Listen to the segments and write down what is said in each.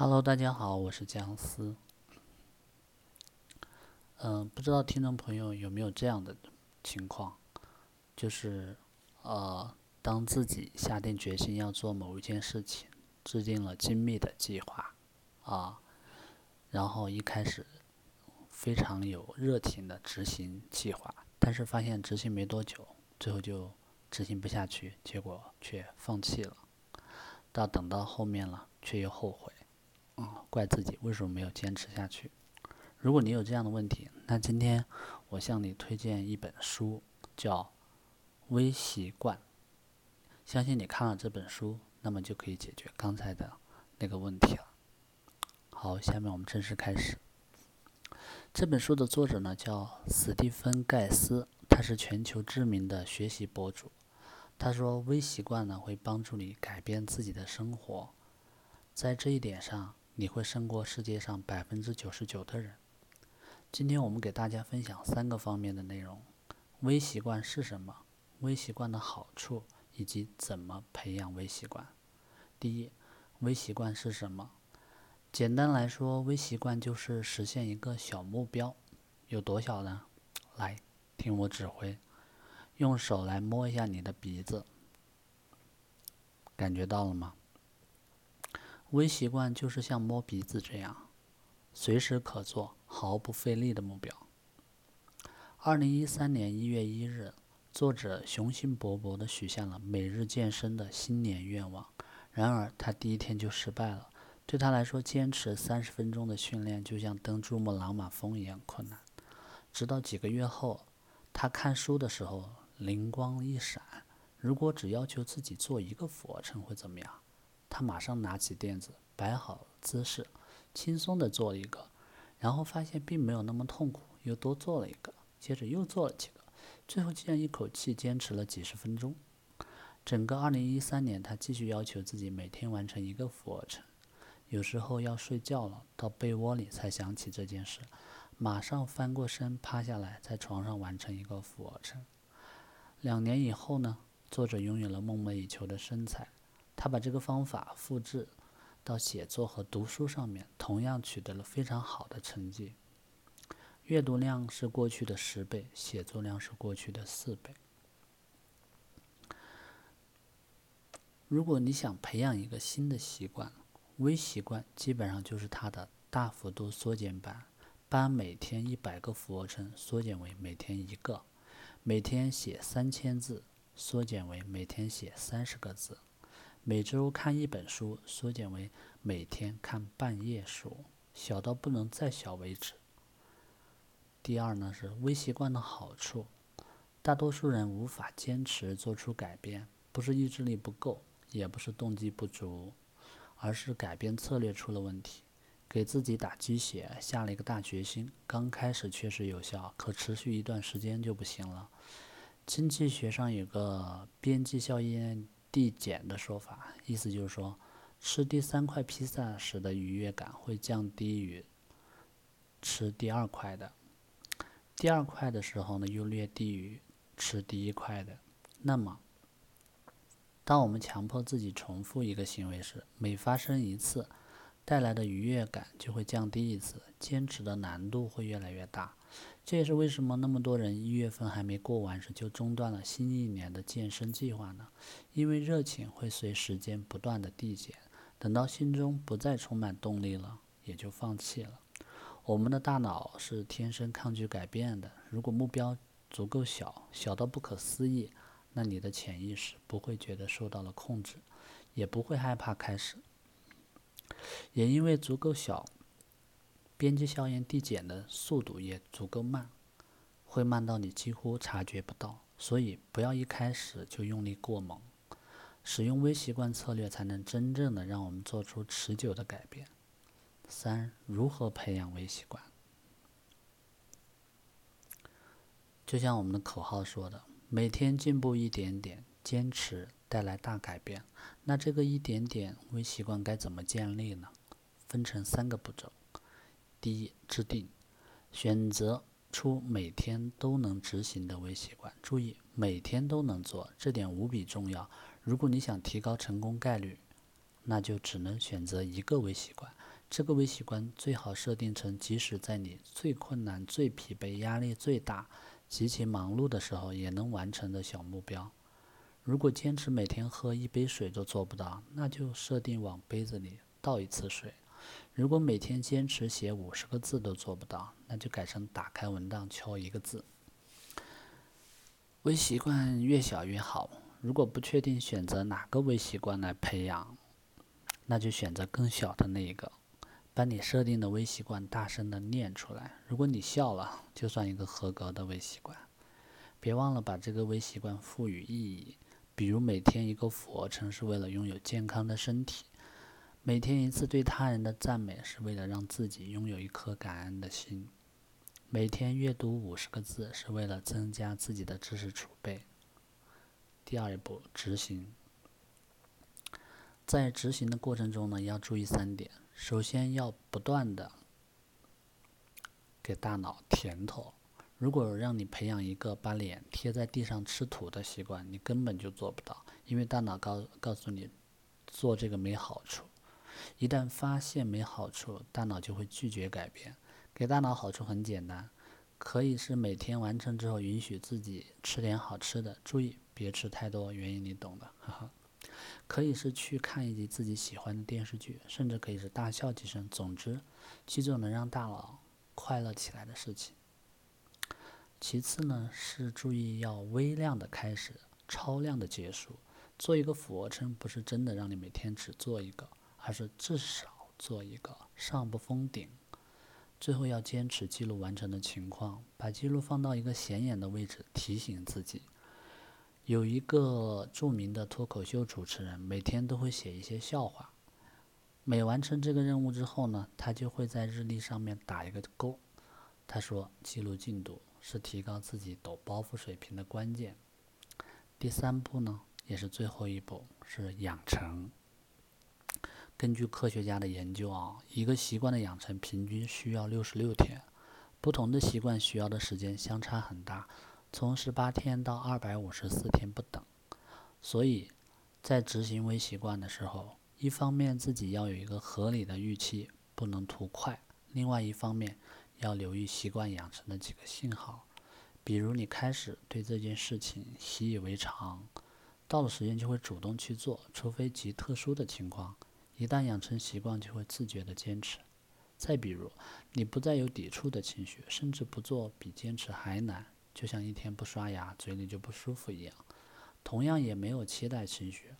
Hello，大家好，我是姜思。嗯，不知道听众朋友有没有这样的情况，就是呃，当自己下定决心要做某一件事情，制定了精密的计划啊，然后一开始非常有热情的执行计划，但是发现执行没多久，最后就执行不下去，结果却放弃了，到等到后面了，却又后悔。怪自己为什么没有坚持下去？如果你有这样的问题，那今天我向你推荐一本书，叫《微习惯》。相信你看了这本书，那么就可以解决刚才的那个问题了。好，下面我们正式开始。这本书的作者呢叫史蒂芬·盖斯，他是全球知名的学习博主。他说，微习惯呢会帮助你改变自己的生活，在这一点上。你会胜过世界上百分之九十九的人。今天我们给大家分享三个方面的内容：微习惯是什么？微习惯的好处以及怎么培养微习惯。第一，微习惯是什么？简单来说，微习惯就是实现一个小目标。有多小呢？来，听我指挥，用手来摸一下你的鼻子，感觉到了吗？微习惯就是像摸鼻子这样，随时可做、毫不费力的目标。二零一三年一月一日，作者雄心勃勃地许下了每日健身的新年愿望。然而，他第一天就失败了。对他来说，坚持三十分钟的训练就像登珠穆朗玛峰一样困难。直到几个月后，他看书的时候灵光一闪：如果只要求自己做一个俯卧撑，会怎么样？他马上拿起垫子，摆好姿势，轻松地做了一个，然后发现并没有那么痛苦，又多做了一个，接着又做了几个，最后竟然一口气坚持了几十分钟。整个2013年，他继续要求自己每天完成一个俯卧撑，有时候要睡觉了，到被窝里才想起这件事，马上翻过身趴下来，在床上完成一个俯卧撑。两年以后呢，作者拥有了梦寐以求的身材。他把这个方法复制到写作和读书上面，同样取得了非常好的成绩。阅读量是过去的十倍，写作量是过去的四倍。如果你想培养一个新的习惯，微习惯基本上就是它的大幅度缩减版，把每天一百个俯卧撑缩减为每天一个，每天写三千字缩减为每天写三十个字。每周看一本书，缩减为每天看半页书，小到不能再小为止。第二呢是微习惯的好处，大多数人无法坚持做出改变，不是意志力不够，也不是动机不足，而是改变策略出了问题。给自己打鸡血，下了一个大决心，刚开始确实有效，可持续一段时间就不行了。经济学上有个边际效应。递减的说法，意思就是说，吃第三块披萨时的愉悦感会降低于吃第二块的，第二块的时候呢，又略低于吃第一块的。那么，当我们强迫自己重复一个行为时，每发生一次，带来的愉悦感就会降低一次，坚持的难度会越来越大。这也是为什么那么多人一月份还没过完时就中断了新一年的健身计划呢？因为热情会随时间不断的递减，等到心中不再充满动力了，也就放弃了。我们的大脑是天生抗拒改变的。如果目标足够小，小到不可思议，那你的潜意识不会觉得受到了控制，也不会害怕开始。也因为足够小。边际效应递减的速度也足够慢，会慢到你几乎察觉不到。所以不要一开始就用力过猛，使用微习惯策略才能真正的让我们做出持久的改变。三、如何培养微习惯？就像我们的口号说的，每天进步一点点，坚持带来大改变。那这个一点点微习惯该怎么建立呢？分成三个步骤。第一，制定，选择出每天都能执行的微习惯。注意，每天都能做，这点无比重要。如果你想提高成功概率，那就只能选择一个微习惯，这个微习惯最好设定成，即使在你最困难、最疲惫、压力最大、极其忙碌的时候，也能完成的小目标。如果坚持每天喝一杯水都做不到，那就设定往杯子里倒一次水。如果每天坚持写五十个字都做不到，那就改成打开文档敲一个字。微习惯越小越好。如果不确定选择哪个微习惯来培养，那就选择更小的那一个。把你设定的微习惯大声的念出来。如果你笑了，就算一个合格的微习惯。别忘了把这个微习惯赋予意义，比如每天一个俯卧撑是为了拥有健康的身体，每天一次对他人的赞美是为了让自己拥有一颗感恩的心。每天阅读五十个字是为了增加自己的知识储备。第二步，执行。在执行的过程中呢，要注意三点：首先要不断的给大脑甜头。如果让你培养一个把脸贴在地上吃土的习惯，你根本就做不到，因为大脑告告诉你做这个没好处。一旦发现没好处，大脑就会拒绝改变。给大脑好处很简单，可以是每天完成之后允许自己吃点好吃的，注意别吃太多，原因你懂的，哈哈。可以是去看一集自己喜欢的电视剧，甚至可以是大笑几声。总之，去做能让大脑快乐起来的事情。其次呢，是注意要微量的开始，超量的结束。做一个俯卧撑，不是真的让你每天只做一个，而是至少做一个，上不封顶。最后要坚持记录完成的情况，把记录放到一个显眼的位置，提醒自己。有一个著名的脱口秀主持人，每天都会写一些笑话。每完成这个任务之后呢，他就会在日历上面打一个勾。他说，记录进度是提高自己抖包袱水平的关键。第三步呢，也是最后一步，是养成。根据科学家的研究啊，一个习惯的养成平均需要六十六天，不同的习惯需要的时间相差很大，从十八天到二百五十四天不等。所以，在执行微习惯的时候，一方面自己要有一个合理的预期，不能图快；另外一方面要留意习惯养成的几个信号，比如你开始对这件事情习以为常，到了时间就会主动去做，除非极特殊的情况。一旦养成习惯，就会自觉的坚持。再比如，你不再有抵触的情绪，甚至不做比坚持还难，就像一天不刷牙，嘴里就不舒服一样。同样也没有期待情绪，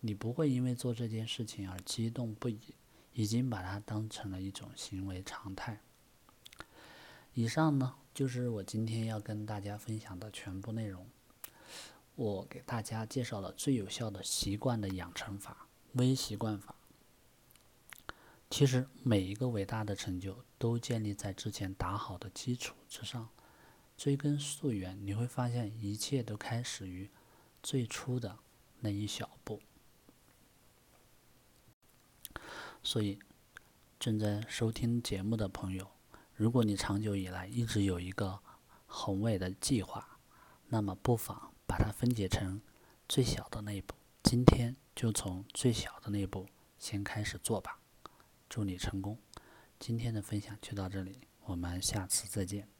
你不会因为做这件事情而激动不已，已经把它当成了一种行为常态。以上呢，就是我今天要跟大家分享的全部内容。我给大家介绍了最有效的习惯的养成法——微习惯法。其实每一个伟大的成就都建立在之前打好的基础之上。追根溯源，你会发现一切都开始于最初的那一小步。所以，正在收听节目的朋友，如果你长久以来一直有一个宏伟的计划，那么不妨把它分解成最小的那一步。今天就从最小的那一步先开始做吧。祝你成功！今天的分享就到这里，我们下次再见。